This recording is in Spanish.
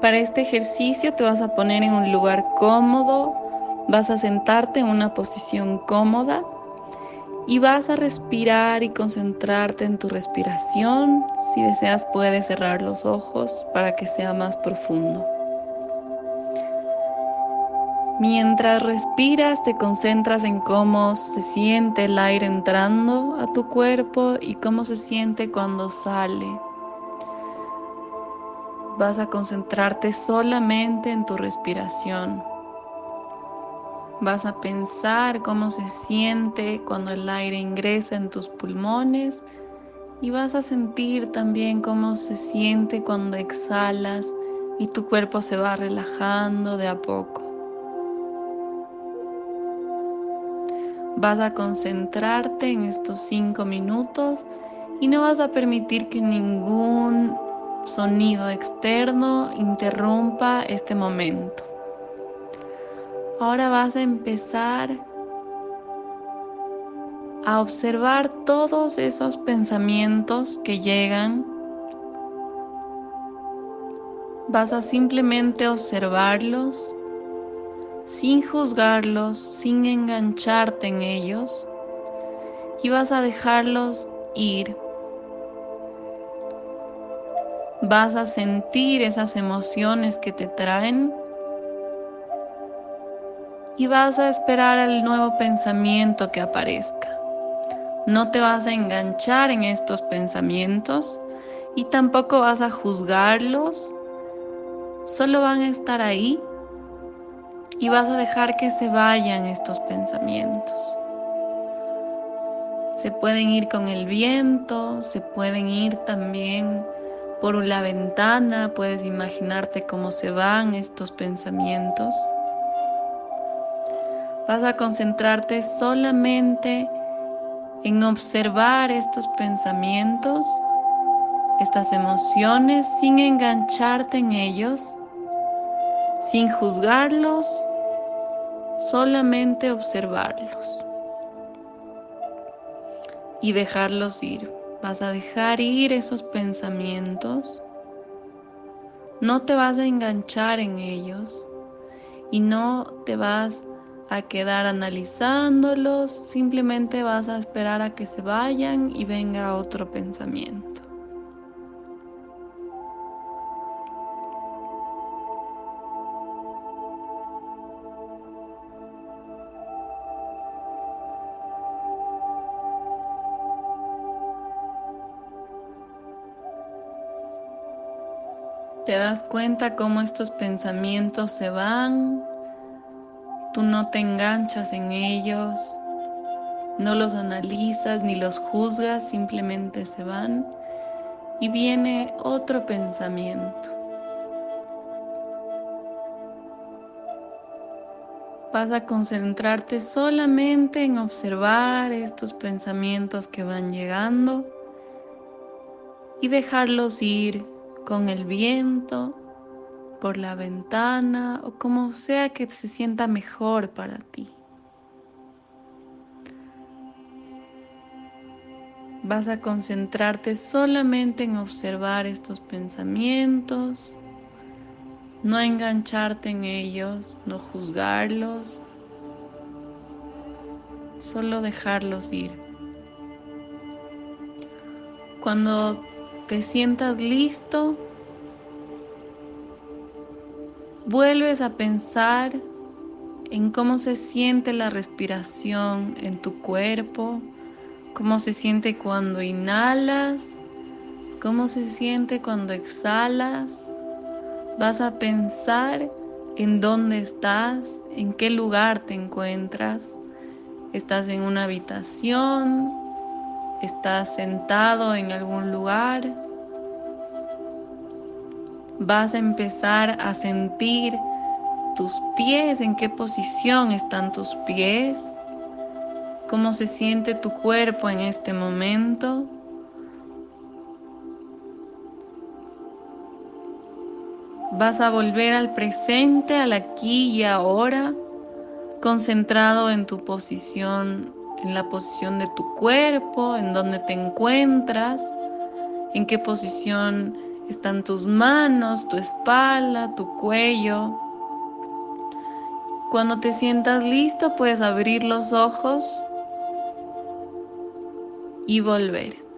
Para este ejercicio te vas a poner en un lugar cómodo, vas a sentarte en una posición cómoda y vas a respirar y concentrarte en tu respiración. Si deseas puedes cerrar los ojos para que sea más profundo. Mientras respiras te concentras en cómo se siente el aire entrando a tu cuerpo y cómo se siente cuando sale vas a concentrarte solamente en tu respiración. Vas a pensar cómo se siente cuando el aire ingresa en tus pulmones y vas a sentir también cómo se siente cuando exhalas y tu cuerpo se va relajando de a poco. Vas a concentrarte en estos cinco minutos y no vas a permitir que ningún sonido externo interrumpa este momento. Ahora vas a empezar a observar todos esos pensamientos que llegan. Vas a simplemente observarlos sin juzgarlos, sin engancharte en ellos y vas a dejarlos ir vas a sentir esas emociones que te traen y vas a esperar al nuevo pensamiento que aparezca. No te vas a enganchar en estos pensamientos y tampoco vas a juzgarlos, solo van a estar ahí y vas a dejar que se vayan estos pensamientos. Se pueden ir con el viento, se pueden ir también por la ventana, puedes imaginarte cómo se van estos pensamientos. Vas a concentrarte solamente en observar estos pensamientos, estas emociones, sin engancharte en ellos, sin juzgarlos, solamente observarlos y dejarlos ir. Vas a dejar ir esos pensamientos. No te vas a enganchar en ellos y no te vas a quedar analizándolos, simplemente vas a esperar a que se vayan y venga otro pensamiento. Te das cuenta cómo estos pensamientos se van, tú no te enganchas en ellos, no los analizas ni los juzgas, simplemente se van y viene otro pensamiento. Vas a concentrarte solamente en observar estos pensamientos que van llegando y dejarlos ir con el viento, por la ventana o como sea que se sienta mejor para ti. Vas a concentrarte solamente en observar estos pensamientos, no engancharte en ellos, no juzgarlos, solo dejarlos ir. Cuando te sientas listo, vuelves a pensar en cómo se siente la respiración en tu cuerpo, cómo se siente cuando inhalas, cómo se siente cuando exhalas. Vas a pensar en dónde estás, en qué lugar te encuentras. ¿Estás en una habitación? Estás sentado en algún lugar, vas a empezar a sentir tus pies, en qué posición están tus pies, cómo se siente tu cuerpo en este momento. Vas a volver al presente, al aquí y ahora, concentrado en tu posición en la posición de tu cuerpo, en donde te encuentras, en qué posición Están tus manos, tu espalda, tu cuello. Cuando te sientas listo puedes abrir los ojos y volver.